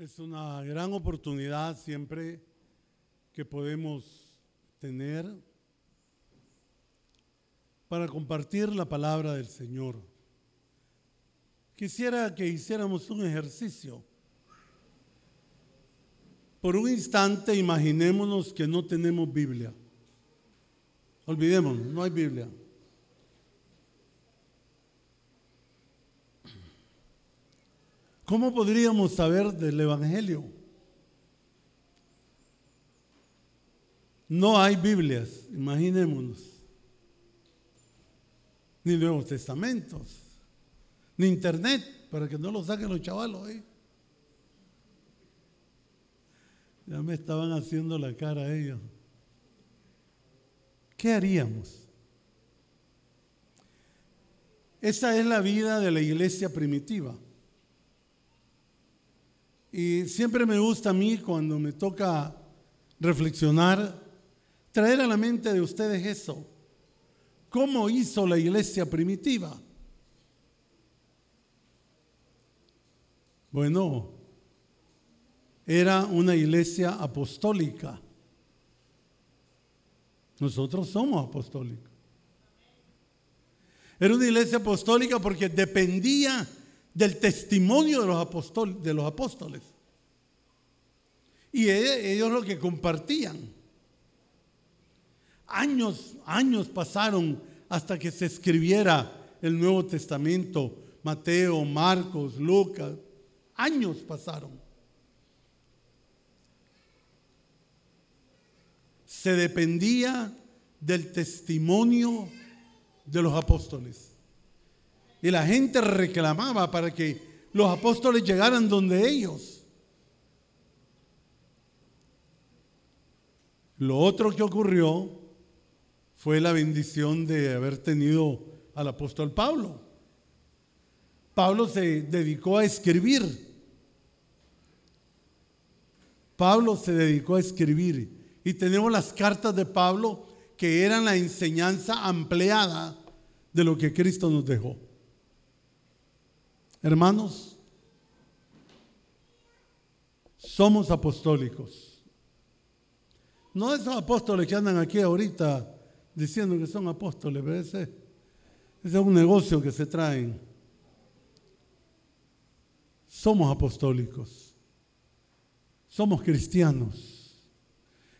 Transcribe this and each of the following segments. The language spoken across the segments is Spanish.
Es una gran oportunidad siempre que podemos tener para compartir la palabra del Señor. Quisiera que hiciéramos un ejercicio. Por un instante imaginémonos que no tenemos Biblia. Olvidémonos, no hay Biblia. ¿Cómo podríamos saber del Evangelio? No hay Biblias, imaginémonos. Ni Nuevos Testamentos, ni Internet, para que no lo saquen los chavalos. ¿eh? Ya me estaban haciendo la cara ellos. ¿Qué haríamos? Esa es la vida de la iglesia primitiva. Y siempre me gusta a mí cuando me toca reflexionar, traer a la mente de ustedes eso. ¿Cómo hizo la iglesia primitiva? Bueno, era una iglesia apostólica. Nosotros somos apostólicos. Era una iglesia apostólica porque dependía del testimonio de los, de los apóstoles. Y e, ellos lo que compartían. Años, años pasaron hasta que se escribiera el Nuevo Testamento, Mateo, Marcos, Lucas. Años pasaron. Se dependía del testimonio de los apóstoles. Y la gente reclamaba para que los apóstoles llegaran donde ellos. Lo otro que ocurrió fue la bendición de haber tenido al apóstol Pablo. Pablo se dedicó a escribir. Pablo se dedicó a escribir. Y tenemos las cartas de Pablo que eran la enseñanza ampliada de lo que Cristo nos dejó. Hermanos, somos apostólicos. No esos apóstoles que andan aquí ahorita diciendo que son apóstoles, ese, ese es un negocio que se traen. Somos apostólicos. Somos cristianos.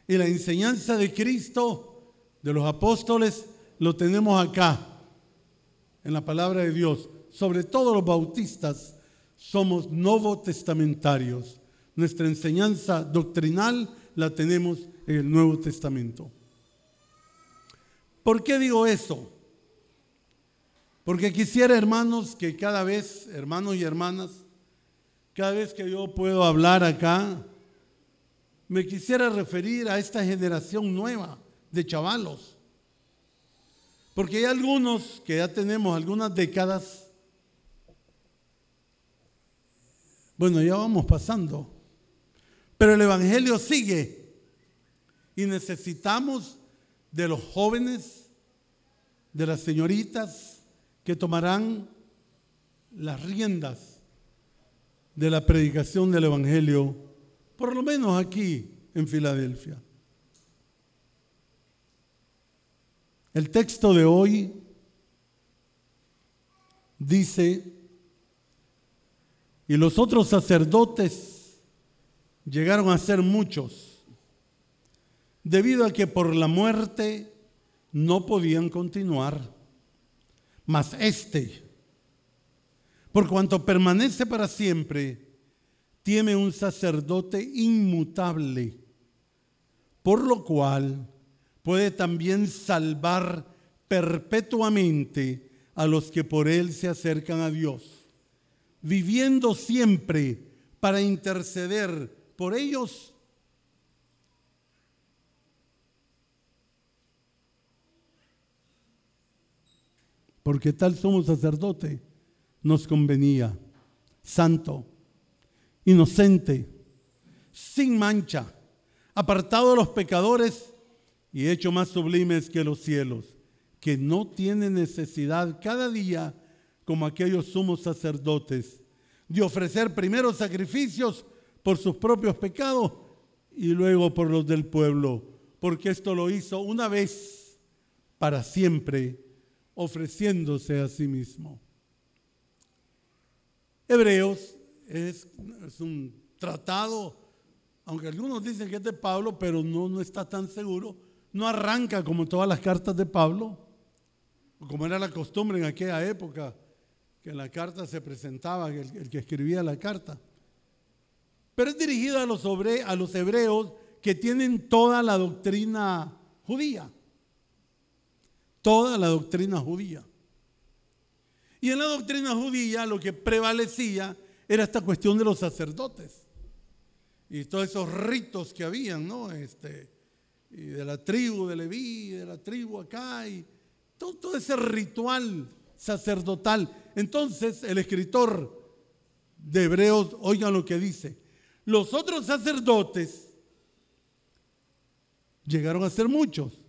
Y la enseñanza de Cristo, de los apóstoles, lo tenemos acá, en la palabra de Dios sobre todo los bautistas, somos nuevo testamentarios. Nuestra enseñanza doctrinal la tenemos en el Nuevo Testamento. ¿Por qué digo eso? Porque quisiera, hermanos, que cada vez, hermanos y hermanas, cada vez que yo puedo hablar acá, me quisiera referir a esta generación nueva de chavalos. Porque hay algunos que ya tenemos algunas décadas Bueno, ya vamos pasando. Pero el Evangelio sigue. Y necesitamos de los jóvenes, de las señoritas que tomarán las riendas de la predicación del Evangelio, por lo menos aquí en Filadelfia. El texto de hoy dice y los otros sacerdotes llegaron a ser muchos, debido a que por la muerte no podían continuar. Mas este, por cuanto permanece para siempre, tiene un sacerdote inmutable, por lo cual puede también salvar perpetuamente a los que por él se acercan a Dios viviendo siempre para interceder por ellos. Porque tal somos sacerdote, nos convenía, santo, inocente, sin mancha, apartado de los pecadores y hecho más sublimes que los cielos, que no tiene necesidad cada día como aquellos sumos sacerdotes, de ofrecer primeros sacrificios por sus propios pecados y luego por los del pueblo, porque esto lo hizo una vez para siempre, ofreciéndose a sí mismo. Hebreos es, un tratado, aunque algunos dicen que es de Pablo, pero no, no está tan seguro, no arranca como todas las cartas de Pablo, como era la costumbre en aquella época, que en la carta se presentaba el, que escribía la carta. Pero es dirigido a los, a los hebreos que tienen toda la doctrina judía. Toda la doctrina judía. Y en la doctrina judía lo que prevalecía era esta cuestión de los sacerdotes. Y todos esos ritos que habían, ¿no? Este, y de la tribu de Leví, de la tribu acá, y todo ese ritual sacerdotal. Entonces el escritor de Hebreos, oigan lo que dice, los otros sacerdotes llegaron a ser muchos,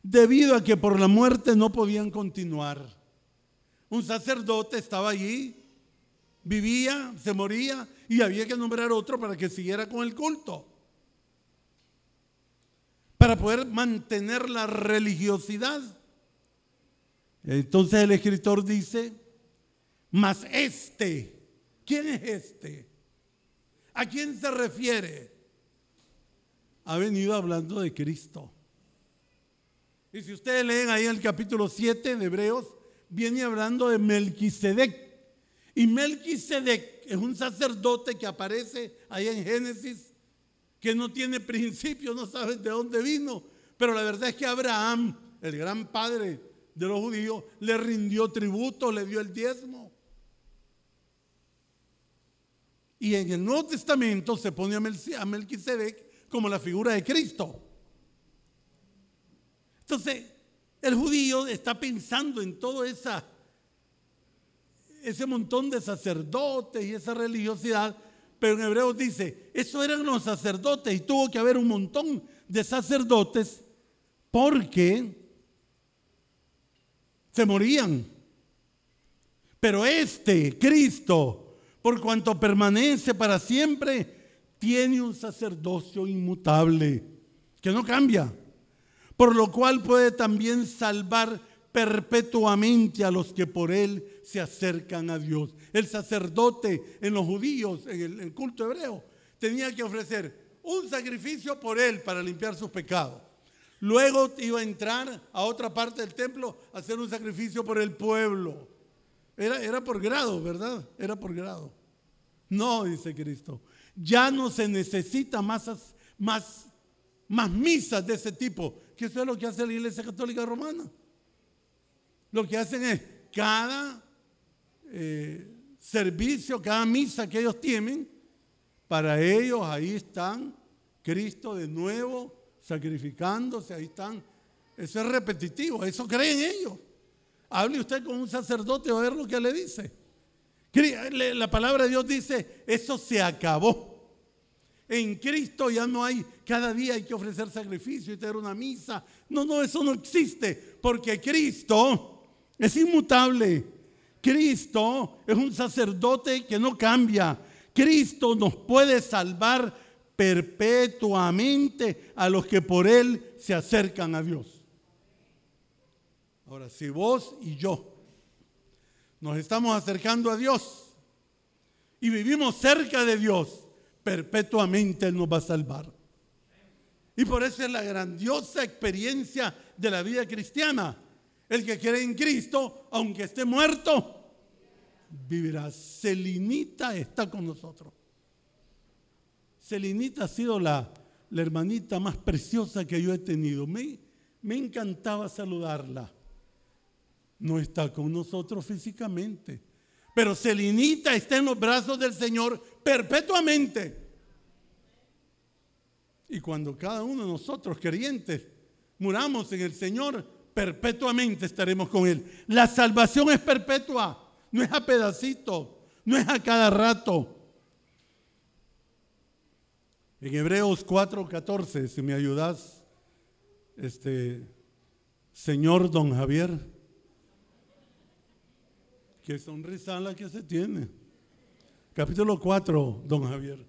debido a que por la muerte no podían continuar. Un sacerdote estaba allí, vivía, se moría y había que nombrar otro para que siguiera con el culto. Para poder mantener la religiosidad. Entonces el escritor dice, mas este, ¿quién es este? ¿A quién se refiere? Ha venido hablando de Cristo. Y si ustedes leen ahí el capítulo 7 de Hebreos, viene hablando de Melquisedec. Y Melquisedec es un sacerdote que aparece ahí en Génesis, que no tiene principio, no sabe de dónde vino. Pero la verdad es que Abraham, el gran padre de los judíos, le rindió tributo, le dio el diezmo. Y en el Nuevo Testamento se pone a Melquisedec como la figura de Cristo. Entonces, el judío está pensando en todo ese montón de sacerdotes y esa religiosidad, pero en Hebreos dice, eso eran los sacerdotes y tuvo que haber un montón de sacerdotes porque se morían. Pero este, Cristo, por cuanto permanece para siempre, tiene un sacerdocio inmutable, que no cambia por lo cual puede también salvar perpetuamente a los que por él se acercan a Dios. El sacerdote en los judíos, en el, culto hebreo, tenía que ofrecer un sacrificio por él para limpiar sus pecados. Luego iba a entrar a otra parte del templo a hacer un sacrificio por el pueblo. Era, era por grado, ¿verdad? Era por grado. No, dice Cristo. Ya no se necesita más, más, más misas de ese tipo que eso es lo que hace la Iglesia Católica Romana. Lo que hacen es cada eh, servicio, cada misa que ellos tienen, para ellos ahí están Cristo de nuevo sacrificándose, ahí están. Eso es repetitivo, eso creen ellos. Hable usted con un sacerdote a ver lo que le dice. La palabra de Dios dice, eso se acabó. En Cristo ya no hay, cada día hay que ofrecer sacrificio y tener una misa. No, no, eso no existe, porque Cristo es inmutable. Cristo es un sacerdote que no cambia. Cristo nos puede salvar perpetuamente a los que por Él se acercan a Dios. Ahora, si vos y yo nos estamos acercando a Dios y vivimos cerca de Dios, perpetuamente Él nos va a salvar. Y por eso es la grandiosa experiencia de la vida cristiana. El que cree en Cristo, aunque esté muerto, vivirá. Celinita está con nosotros. Celinita ha sido la, hermanita más preciosa que yo he tenido. Me, encantaba saludarla. No está con nosotros físicamente, pero Celinita está en los brazos del Señor perpetuamente. Y cuando cada uno de nosotros, creyentes, muramos en el Señor, perpetuamente estaremos con Él. La salvación es perpetua, no es a pedacitos, no es a cada rato. En Hebreos 4:14, si me ayudas, este señor don Javier. Qué sonrisa la que se tiene. Capítulo 4, don Javier.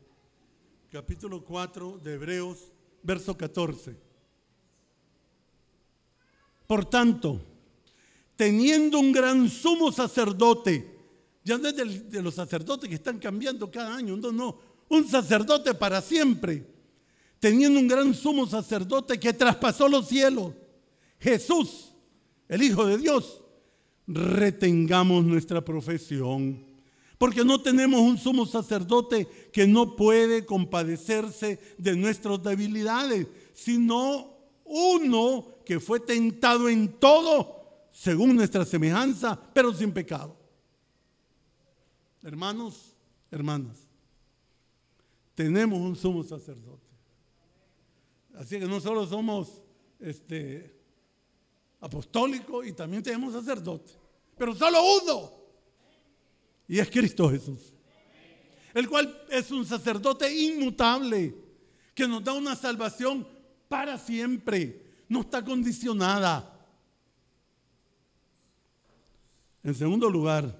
capítulo 4 de Hebreos, verso 14. Por tanto, teniendo un gran sumo sacerdote, ya no es de, los sacerdotes que están cambiando cada año, no, no, un sacerdote para siempre, teniendo un gran sumo sacerdote que traspasó los cielos, Jesús, el Hijo de Dios, retengamos nuestra profesión. Porque no tenemos un sumo sacerdote que no puede compadecerse de nuestras debilidades, sino uno que fue tentado en todo según nuestra semejanza, pero sin pecado. Hermanos, hermanas, tenemos un sumo sacerdote. Así que no solo somos este, apostólicos y también tenemos sacerdote, pero solo uno. Y es Cristo Jesús. El cual es un sacerdote inmutable que nos da una salvación para siempre. No está condicionada. En segundo lugar,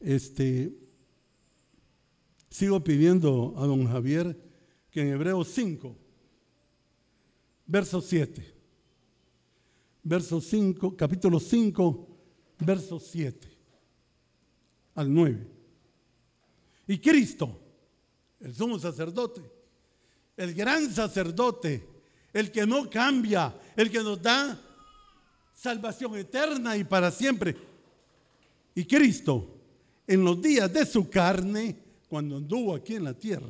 este, sigo pidiendo a don Javier que en Hebreos 5, verso 7, verso 5, capítulo 5, verso 7 al 9. Y Cristo, el sumo sacerdote, el gran sacerdote, el que no cambia, el que nos da salvación eterna y para siempre. Y Cristo, en los días de su carne, cuando anduvo aquí en la tierra,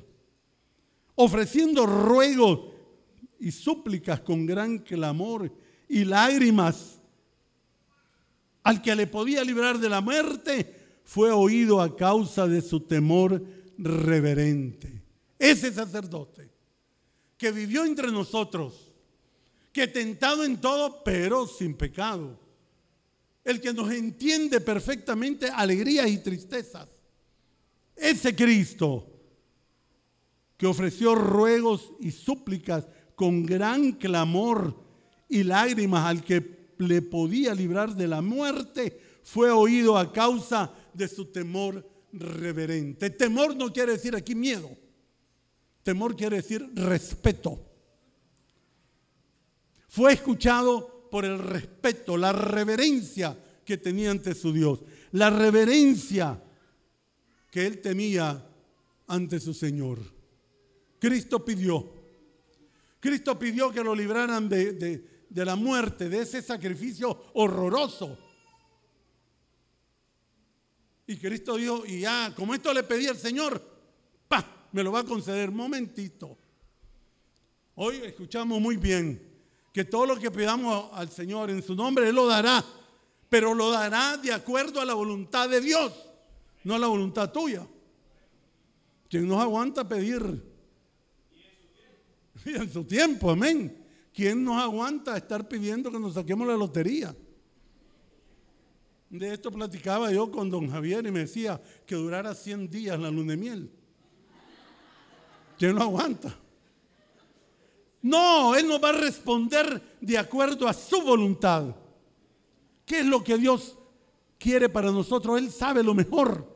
ofreciendo ruegos y súplicas con gran clamor y lágrimas al que le podía librar de la muerte, fue oído a causa de su temor reverente. Ese sacerdote que vivió entre nosotros, que tentado en todo, pero sin pecado. El que nos entiende perfectamente alegrías y tristezas. Ese Cristo que ofreció ruegos y súplicas con gran clamor y lágrimas al que le podía librar de la muerte, fue oído a causa de su temor reverente. Temor no quiere decir aquí miedo. Temor quiere decir respeto. Fue escuchado por el respeto, la reverencia que tenía ante su Dios, la reverencia que él temía ante su Señor. Cristo pidió, Cristo pidió que lo libraran de, de la muerte, de ese sacrificio horroroso. Y Cristo dijo, y ya, como esto le pedí al Señor, pa, me lo va a conceder. Momentito. Hoy escuchamos muy bien que todo lo que pidamos al Señor en su nombre, Él lo dará. Pero lo dará de acuerdo a la voluntad de Dios, no a la voluntad tuya. Quien nos aguanta pedir. Y en su tiempo, amén. ¿Quién nos aguanta estar pidiendo que nos saquemos la lotería? De esto platicaba yo con don Javier y me decía que durara 100 días la luna de miel. ¿Quién no aguanta? No, Él nos va a responder de acuerdo a su voluntad. ¿Qué es lo que Dios quiere para nosotros? Él sabe lo mejor.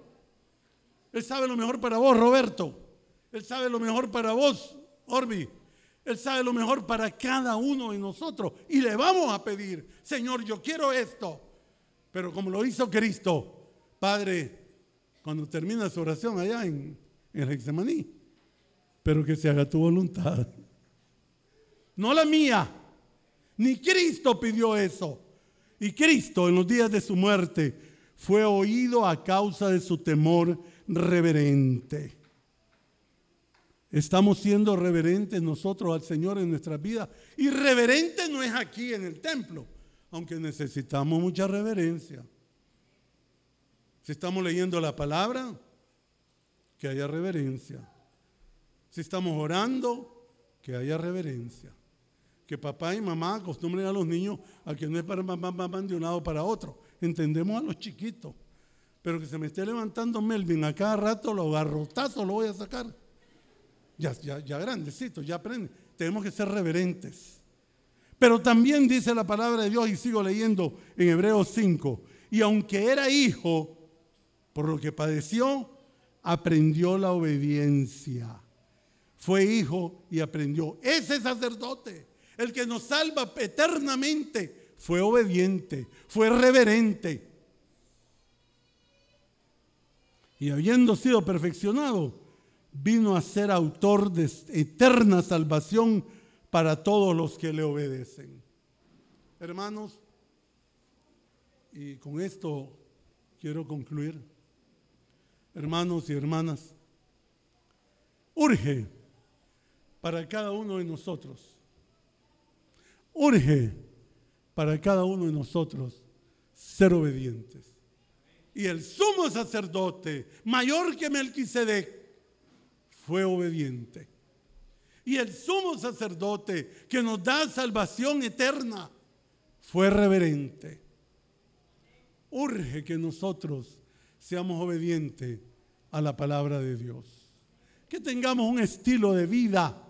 Él sabe lo mejor para vos, Roberto. Él sabe lo mejor para vos, Orbi. Él sabe lo mejor para cada uno de nosotros. Y le vamos a pedir, Señor, yo quiero esto. Pero como lo hizo Cristo, Padre, cuando termina su oración allá en, en Hexemaní, pero que se haga tu voluntad. No la mía. Ni Cristo pidió eso. Y Cristo en los días de su muerte fue oído a causa de su temor reverente. Estamos siendo reverentes nosotros al Señor en nuestras vidas. Y reverente no es aquí en el templo, aunque necesitamos mucha reverencia. Si estamos leyendo la palabra, que haya reverencia. Si estamos orando, que haya reverencia. Que papá y mamá acostumbren a los niños a que no es para mamá, de un lado para otro. Entendemos a los chiquitos. Pero que se me esté levantando Melvin a cada rato, lo garrotazo lo voy a sacar. Ya, ya, ya grandecito, ya aprende. Tenemos que ser reverentes. Pero también dice la palabra de Dios, y sigo leyendo en Hebreos 5, y aunque era hijo, por lo que padeció, aprendió la obediencia. Fue hijo y aprendió. Ese sacerdote, el que nos salva eternamente, fue obediente, fue reverente. Y habiendo sido perfeccionado, vino a ser autor de eterna salvación para todos los que le obedecen. Hermanos, y con esto quiero concluir. Hermanos y hermanas, urge para cada uno de nosotros, urge para cada uno de nosotros ser obedientes. Y el sumo sacerdote, mayor que Melquisedec, fue obediente. Y el sumo sacerdote que nos da salvación eterna fue reverente. Urge que nosotros seamos obedientes a la palabra de Dios. Que tengamos un estilo de vida.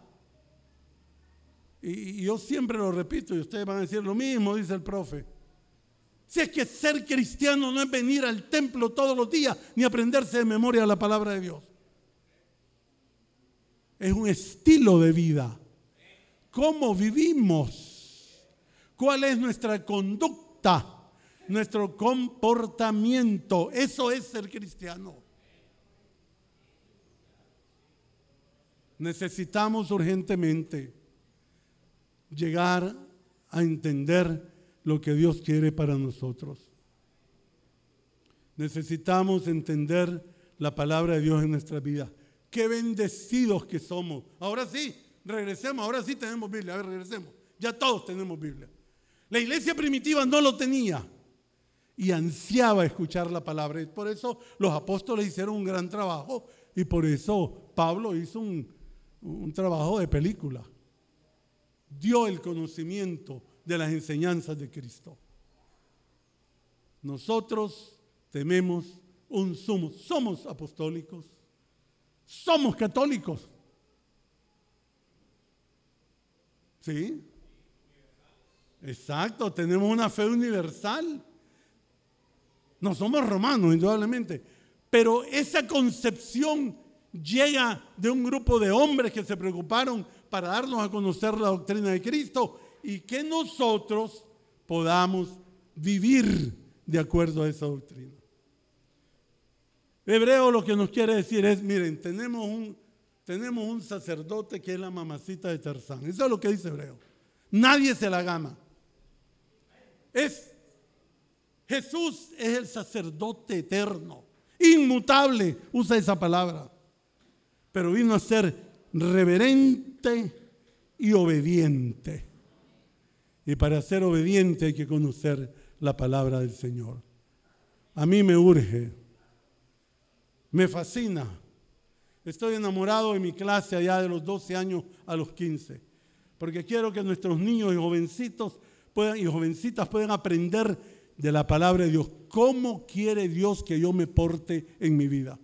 Y, yo siempre lo repito y ustedes van a decir lo mismo, dice el profe. Si es que ser cristiano no es venir al templo todos los días ni aprenderse de memoria la palabra de Dios es un estilo de vida. ¿Cómo vivimos? ¿Cuál es nuestra conducta? Nuestro comportamiento. Eso es ser cristiano. Necesitamos urgentemente llegar a entender lo que Dios quiere para nosotros. Necesitamos entender la palabra de Dios en nuestra vida. Qué bendecidos que somos. Ahora sí, regresemos, ahora sí tenemos Biblia. A ver, regresemos. Ya todos tenemos Biblia. La iglesia primitiva no lo tenía y ansiaba escuchar la palabra. Y por eso los apóstoles hicieron un gran trabajo y por eso Pablo hizo un, un trabajo de película. Dio el conocimiento de las enseñanzas de Cristo. Nosotros tememos un sumo, somos apostólicos, somos católicos. ¿Sí? Exacto, tenemos una fe universal. No somos romanos, indudablemente. Pero esa concepción llega de un grupo de hombres que se preocuparon para darnos a conocer la doctrina de Cristo y que nosotros podamos vivir de acuerdo a esa doctrina. Hebreo lo que nos quiere decir es, miren, tenemos un, tenemos un sacerdote que es la mamacita de Tarzán. Eso es lo que dice Hebreo. Nadie se la gama. Es Jesús es el sacerdote eterno, inmutable, usa esa palabra. Pero vino a ser reverente y obediente. Y para ser obediente hay que conocer la palabra del Señor. A mí me urge me fascina. Estoy enamorado de mi clase allá de los 12 años a los 15, porque quiero que nuestros niños y jovencitos puedan, y jovencitas puedan aprender de la palabra de Dios. ¿Cómo quiere Dios que yo me porte en mi vida?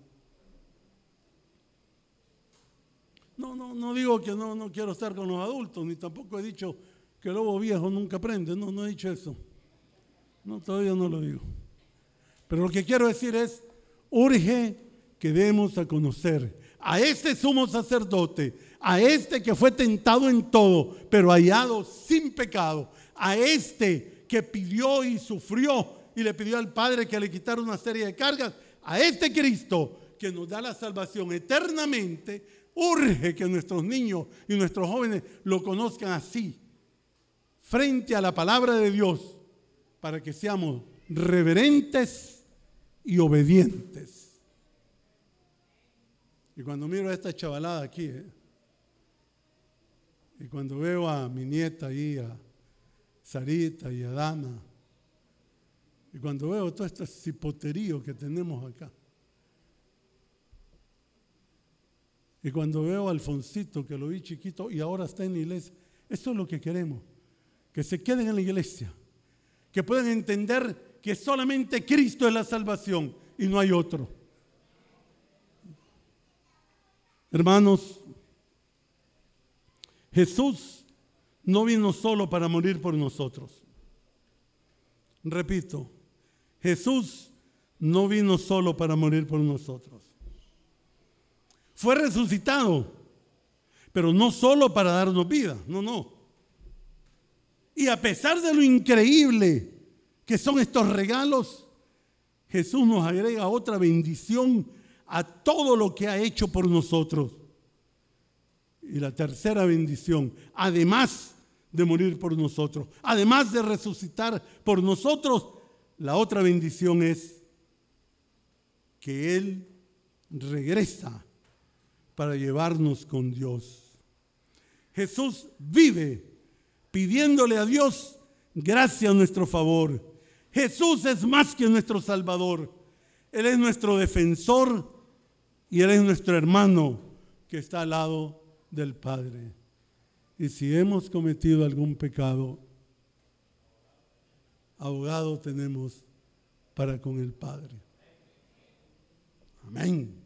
No, no, no digo que no, no quiero estar con los adultos, ni tampoco he dicho que lobo viejo nunca aprende. No, no he dicho eso. No, todavía no lo digo. Pero lo que quiero decir es, urge que demos a conocer a este sumo sacerdote, a este que fue tentado en todo, pero hallado sin pecado, a este que pidió y sufrió y le pidió al Padre que le quitara una serie de cargas, a este Cristo que nos da la salvación eternamente, urge que nuestros niños y nuestros jóvenes lo conozcan así, frente a la palabra de Dios, para que seamos reverentes y obedientes. Y cuando miro a esta chavalada aquí, eh, y cuando veo a mi nieta ahí, a Sarita y a Dana, y cuando veo todo este cipoterío que tenemos acá, y cuando veo a Alfonsito, que lo vi chiquito y ahora está en la iglesia, eso es lo que queremos, que se queden en la iglesia, que puedan entender que solamente Cristo es la salvación y no hay otro. Hermanos, Jesús no vino solo para morir por nosotros. Repito, Jesús no vino solo para morir por nosotros. fue resucitado, pero no solo para darnos vida, no, no. Y a pesar de lo increíble que son estos regalos, Jesús nos agrega otra bendición a todo lo que ha hecho por nosotros. Y la tercera bendición, además de morir por nosotros, además de resucitar por nosotros, la otra bendición es que Él regresa para llevarnos con Dios. Jesús vive pidiéndole a Dios gracia a nuestro favor. Jesús es más que nuestro Salvador. Él es nuestro defensor y Él es nuestro hermano que está al lado del Padre. Y si hemos cometido algún pecado, abogado tenemos para con el Padre. Amén.